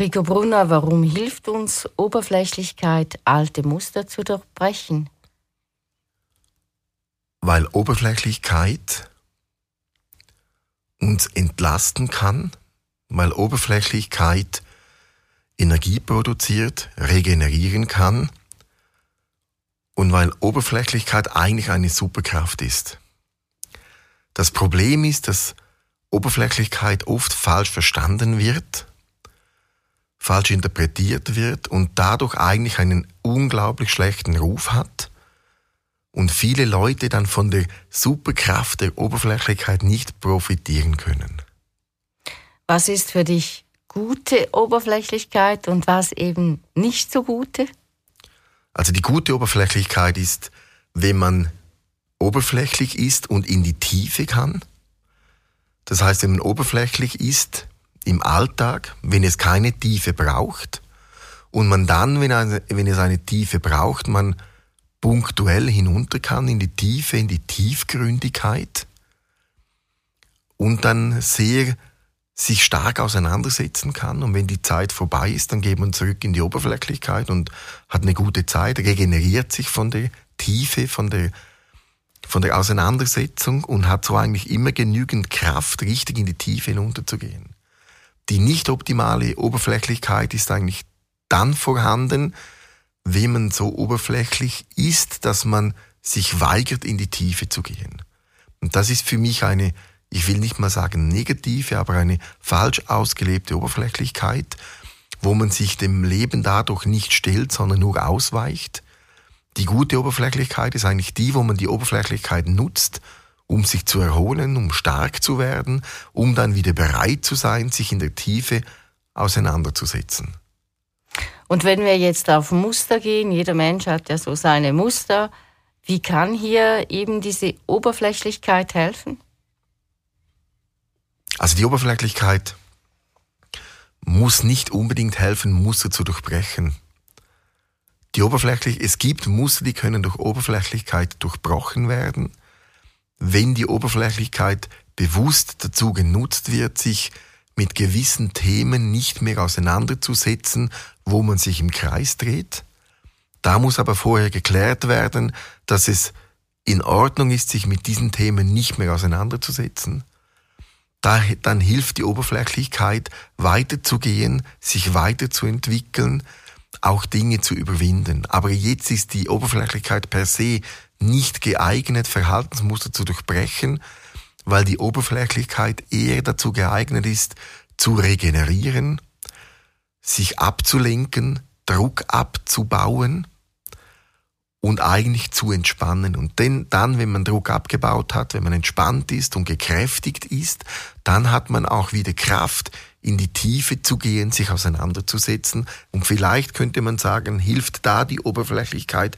Rico Brunner, warum hilft uns Oberflächlichkeit, alte Muster zu durchbrechen? Weil Oberflächlichkeit uns entlasten kann, weil Oberflächlichkeit Energie produziert, regenerieren kann und weil Oberflächlichkeit eigentlich eine Superkraft ist. Das Problem ist, dass Oberflächlichkeit oft falsch verstanden wird, falsch interpretiert wird und dadurch eigentlich einen unglaublich schlechten Ruf hat und viele Leute dann von der Superkraft der Oberflächlichkeit nicht profitieren können. Was ist für dich gute Oberflächlichkeit und was eben nicht so gute? Also die gute Oberflächlichkeit ist, wenn man oberflächlich ist und in die Tiefe kann. Das heißt, wenn man oberflächlich ist im Alltag, wenn es keine Tiefe braucht und man dann, wenn, eine, wenn es eine Tiefe braucht, man punktuell hinunter kann in die Tiefe, in die Tiefgründigkeit und dann sehr sich stark auseinandersetzen kann. Und wenn die Zeit vorbei ist, dann geht man zurück in die Oberflächlichkeit und hat eine gute Zeit, regeneriert sich von der Tiefe, von der, von der Auseinandersetzung und hat so eigentlich immer genügend Kraft, richtig in die Tiefe hinunterzugehen. Die nicht optimale Oberflächlichkeit ist eigentlich dann vorhanden, wenn man so oberflächlich ist, dass man sich weigert, in die Tiefe zu gehen. Und das ist für mich eine ich will nicht mal sagen negative, aber eine falsch ausgelebte Oberflächlichkeit, wo man sich dem Leben dadurch nicht stellt, sondern nur ausweicht. Die gute Oberflächlichkeit ist eigentlich die, wo man die Oberflächlichkeit nutzt, um sich zu erholen, um stark zu werden, um dann wieder bereit zu sein, sich in der Tiefe auseinanderzusetzen. Und wenn wir jetzt auf Muster gehen, jeder Mensch hat ja so seine Muster, wie kann hier eben diese Oberflächlichkeit helfen? Also die Oberflächlichkeit muss nicht unbedingt helfen, Muster zu durchbrechen. Die Oberflächlich, es gibt Muster, die können durch Oberflächlichkeit durchbrochen werden. Wenn die Oberflächlichkeit bewusst dazu genutzt wird, sich mit gewissen Themen nicht mehr auseinanderzusetzen, wo man sich im Kreis dreht. Da muss aber vorher geklärt werden, dass es in Ordnung ist, sich mit diesen Themen nicht mehr auseinanderzusetzen da, dann hilft die Oberflächlichkeit weiterzugehen, sich weiterzuentwickeln, auch Dinge zu überwinden. Aber jetzt ist die Oberflächlichkeit per se nicht geeignet, Verhaltensmuster zu durchbrechen, weil die Oberflächlichkeit eher dazu geeignet ist, zu regenerieren, sich abzulenken, Druck abzubauen und eigentlich zu entspannen. Und denn, dann, wenn man Druck abgebaut hat, wenn man entspannt ist und gekräftigt ist, dann hat man auch wieder Kraft, in die Tiefe zu gehen, sich auseinanderzusetzen. Und vielleicht könnte man sagen, hilft da die Oberflächlichkeit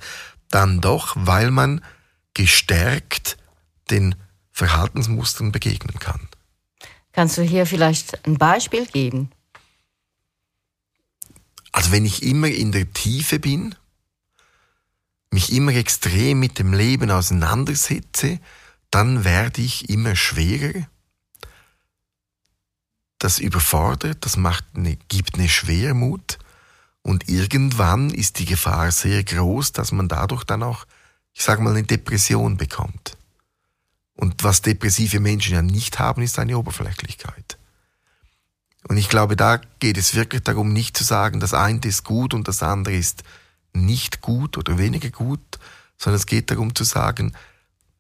dann doch, weil man gestärkt den Verhaltensmustern begegnen kann. Kannst du hier vielleicht ein Beispiel geben? Also wenn ich immer in der Tiefe bin, mich immer extrem mit dem Leben auseinandersetze, dann werde ich immer schwerer. Das überfordert, das macht eine, gibt eine Schwermut und irgendwann ist die Gefahr sehr groß, dass man dadurch dann auch, ich sage mal, eine Depression bekommt. Und was depressive Menschen ja nicht haben, ist eine Oberflächlichkeit. Und ich glaube, da geht es wirklich darum, nicht zu sagen, das eine ist gut und das andere ist nicht gut oder weniger gut, sondern es geht darum zu sagen,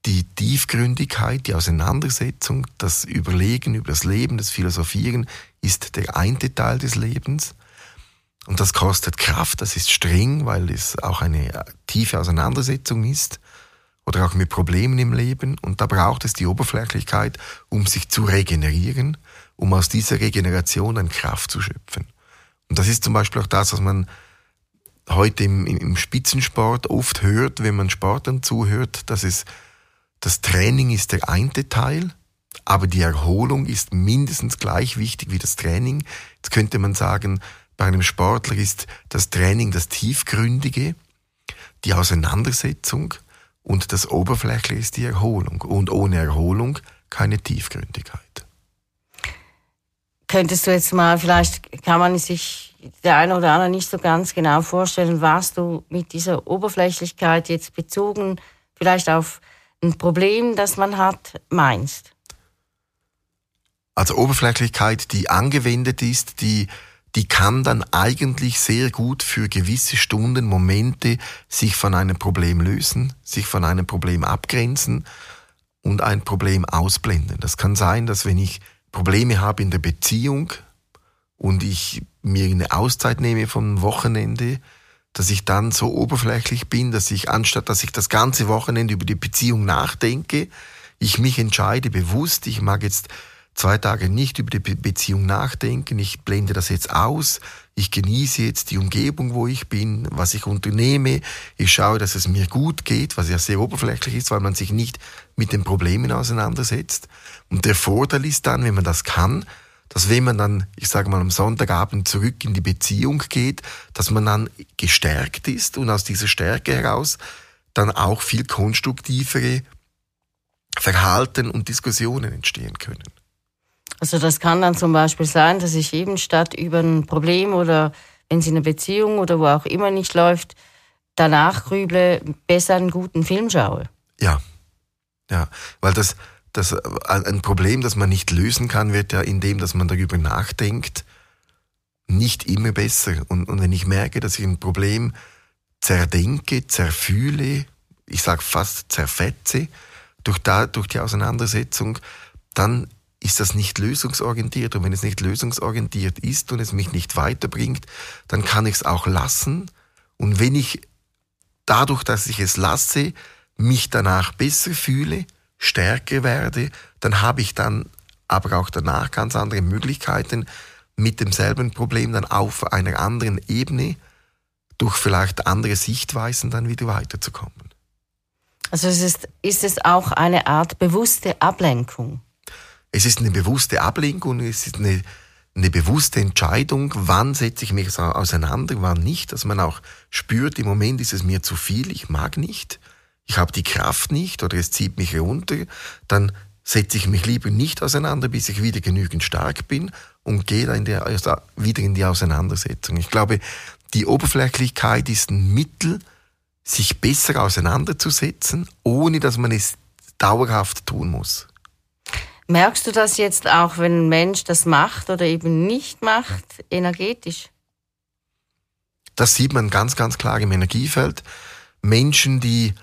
die Tiefgründigkeit, die Auseinandersetzung, das Überlegen über das Leben, das Philosophieren ist der eine Teil des Lebens. Und das kostet Kraft, das ist streng, weil es auch eine tiefe Auseinandersetzung ist oder auch mit Problemen im Leben. Und da braucht es die Oberflächlichkeit, um sich zu regenerieren, um aus dieser Regeneration dann Kraft zu schöpfen. Und das ist zum Beispiel auch das, was man heute im, im Spitzensport oft hört, wenn man Sportlern zuhört, dass es das Training ist der eine Teil, aber die Erholung ist mindestens gleich wichtig wie das Training. Jetzt könnte man sagen, bei einem Sportler ist das Training das Tiefgründige, die Auseinandersetzung und das Oberflächliche ist die Erholung. Und ohne Erholung keine Tiefgründigkeit. könntest du jetzt mal, vielleicht kann man sich der eine oder andere nicht so ganz genau vorstellen, was du mit dieser Oberflächlichkeit jetzt bezogen vielleicht auf ein Problem, das man hat, meinst? Also Oberflächlichkeit, die angewendet ist, die, die kann dann eigentlich sehr gut für gewisse Stunden, Momente sich von einem Problem lösen, sich von einem Problem abgrenzen und ein Problem ausblenden. Das kann sein, dass wenn ich Probleme habe in der Beziehung und ich mir eine Auszeit nehme vom Wochenende, dass ich dann so oberflächlich bin, dass ich anstatt dass ich das ganze Wochenende über die Beziehung nachdenke, ich mich entscheide bewusst, ich mag jetzt zwei Tage nicht über die Beziehung nachdenken, ich blende das jetzt aus, ich genieße jetzt die Umgebung, wo ich bin, was ich unternehme, ich schaue, dass es mir gut geht, was ja sehr oberflächlich ist, weil man sich nicht mit den Problemen auseinandersetzt. Und der Vorteil ist dann, wenn man das kann, dass wenn man dann, ich sage mal, am Sonntagabend zurück in die Beziehung geht, dass man dann gestärkt ist und aus dieser Stärke heraus dann auch viel konstruktivere Verhalten und Diskussionen entstehen können. Also das kann dann zum Beispiel sein, dass ich eben statt über ein Problem oder wenn es in einer Beziehung oder wo auch immer nicht läuft, danach grüble, besser einen guten Film schaue. Ja, ja, weil das, das, äh, ein Problem, das man nicht lösen kann, wird ja indem, dass man darüber nachdenkt, nicht immer besser. Und, und wenn ich merke, dass ich ein Problem zerdenke, zerfühle, ich sage fast zerfetze, durch, da, durch die Auseinandersetzung, dann ist das nicht lösungsorientiert. Und wenn es nicht lösungsorientiert ist und es mich nicht weiterbringt, dann kann ich es auch lassen. Und wenn ich dadurch, dass ich es lasse, mich danach besser fühle, stärker werde, dann habe ich dann aber auch danach ganz andere Möglichkeiten, mit demselben Problem dann auf einer anderen Ebene durch vielleicht andere Sichtweisen dann wieder weiterzukommen. Also es ist, ist es auch eine Art bewusste Ablenkung? Es ist eine bewusste Ablenkung, es ist eine, eine bewusste Entscheidung, wann setze ich mich auseinander, wann nicht, dass man auch spürt, im Moment ist es mir zu viel, ich mag nicht ich habe die Kraft nicht oder es zieht mich runter, dann setze ich mich lieber nicht auseinander, bis ich wieder genügend stark bin und gehe dann in also wieder in die Auseinandersetzung. Ich glaube, die Oberflächlichkeit ist ein Mittel, sich besser auseinanderzusetzen, ohne dass man es dauerhaft tun muss. Merkst du das jetzt auch, wenn ein Mensch das macht oder eben nicht macht, energetisch? Das sieht man ganz, ganz klar im Energiefeld. Menschen, die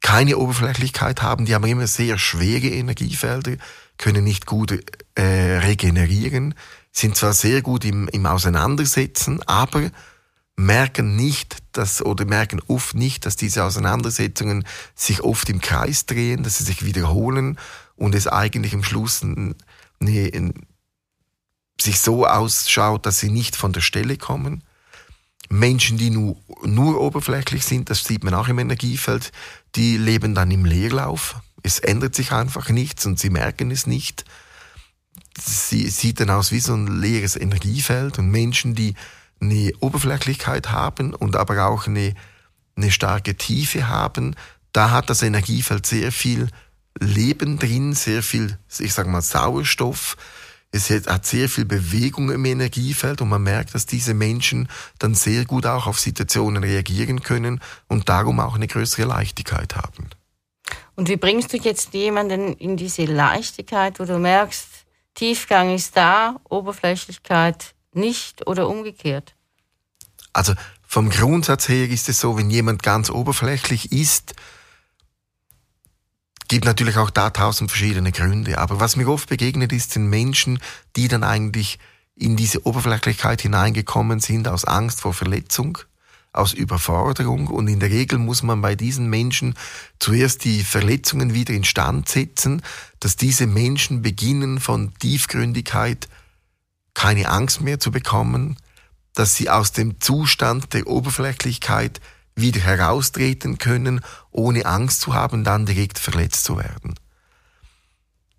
keine Oberflächlichkeit haben, die haben immer sehr schwere Energiefelder, können nicht gut äh, regenerieren, sind zwar sehr gut im, im Auseinandersetzen, aber merken nicht, dass, oder merken oft nicht, dass diese Auseinandersetzungen sich oft im Kreis drehen, dass sie sich wiederholen und es eigentlich am Schluss eine, sich so ausschaut, dass sie nicht von der Stelle kommen. Menschen, die nur, nur oberflächlich sind, das sieht man auch im Energiefeld, die leben dann im Leerlauf. Es ändert sich einfach nichts und sie merken es nicht. Sie sieht dann aus wie so ein leeres Energiefeld und Menschen, die eine Oberflächlichkeit haben und aber auch eine, eine starke Tiefe haben, da hat das Energiefeld sehr viel Leben drin, sehr viel, ich sag mal, Sauerstoff, es hat sehr viel Bewegung im Energiefeld und man merkt, dass diese Menschen dann sehr gut auch auf Situationen reagieren können und darum auch eine größere Leichtigkeit haben. Und wie bringst du jetzt jemanden in diese Leichtigkeit, wo du merkst, Tiefgang ist da, Oberflächlichkeit nicht oder umgekehrt? Also vom Grundsatz her ist es so, wenn jemand ganz oberflächlich ist, gibt natürlich auch da tausend verschiedene Gründe. Aber was mir oft begegnet ist, sind Menschen, die dann eigentlich in diese Oberflächlichkeit hineingekommen sind aus Angst vor Verletzung, aus Überforderung. Und in der Regel muss man bei diesen Menschen zuerst die Verletzungen wieder instand setzen, dass diese Menschen beginnen von Tiefgründigkeit keine Angst mehr zu bekommen, dass sie aus dem Zustand der Oberflächlichkeit wieder heraustreten können, ohne Angst zu haben, dann direkt verletzt zu werden.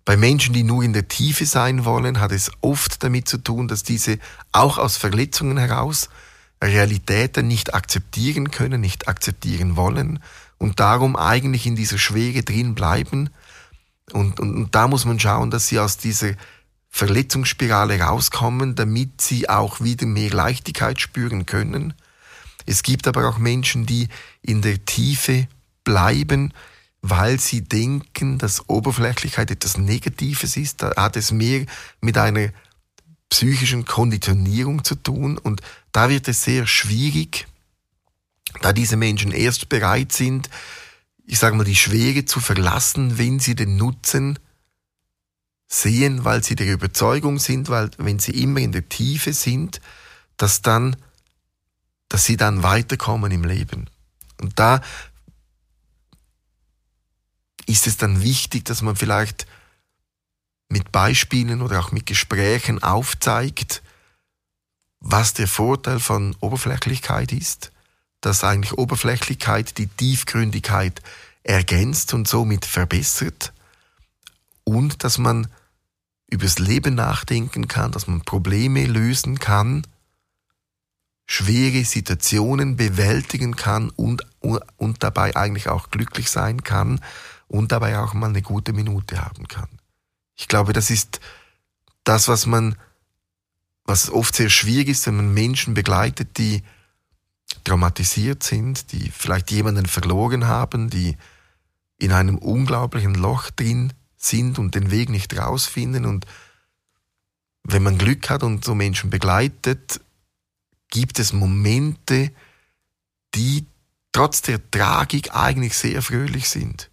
Bei Menschen, die nur in der Tiefe sein wollen, hat es oft damit zu tun, dass diese auch aus Verletzungen heraus Realitäten nicht akzeptieren können, nicht akzeptieren wollen und darum eigentlich in dieser Schwere drin bleiben. Und, und, und da muss man schauen, dass sie aus dieser Verletzungsspirale rauskommen, damit sie auch wieder mehr Leichtigkeit spüren können. Es gibt aber auch Menschen, die in der Tiefe bleiben, weil sie denken, dass Oberflächlichkeit etwas Negatives ist. Da hat es mehr mit einer psychischen Konditionierung zu tun und da wird es sehr schwierig, da diese Menschen erst bereit sind, ich sage mal, die Schwere zu verlassen, wenn sie den Nutzen sehen, weil sie der Überzeugung sind, weil wenn sie immer in der Tiefe sind, dass dann, dass sie dann weiterkommen im Leben. Und da ist es dann wichtig, dass man vielleicht mit Beispielen oder auch mit Gesprächen aufzeigt, was der Vorteil von Oberflächlichkeit ist, dass eigentlich Oberflächlichkeit die Tiefgründigkeit ergänzt und somit verbessert und dass man übers Leben nachdenken kann, dass man Probleme lösen kann, schwere Situationen bewältigen kann und, und dabei eigentlich auch glücklich sein kann und dabei auch mal eine gute Minute haben kann. Ich glaube, das ist das, was man, was oft sehr schwierig ist, wenn man Menschen begleitet, die traumatisiert sind, die vielleicht jemanden verloren haben, die in einem unglaublichen Loch drin sind und den Weg nicht rausfinden. Und wenn man Glück hat und so Menschen begleitet, gibt es Momente, die trotz der Tragik eigentlich sehr fröhlich sind.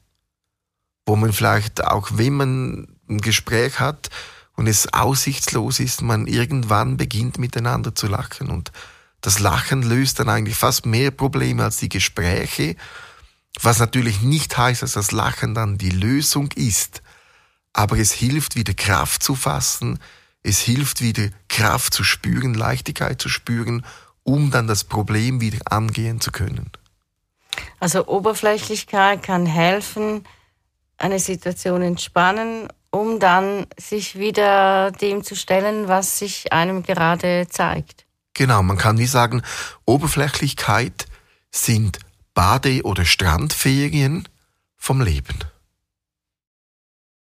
Wo man vielleicht, auch wenn man ein Gespräch hat und es aussichtslos ist, man irgendwann beginnt miteinander zu lachen. Und das Lachen löst dann eigentlich fast mehr Probleme als die Gespräche, was natürlich nicht heißt, dass das Lachen dann die Lösung ist aber es hilft wieder Kraft zu fassen, es hilft wieder Kraft zu spüren, Leichtigkeit zu spüren, um dann das Problem wieder angehen zu können. Also Oberflächlichkeit kann helfen, eine Situation entspannen, um dann sich wieder dem zu stellen, was sich einem gerade zeigt. Genau, man kann wie sagen, Oberflächlichkeit sind Bade- oder Strandferien vom Leben.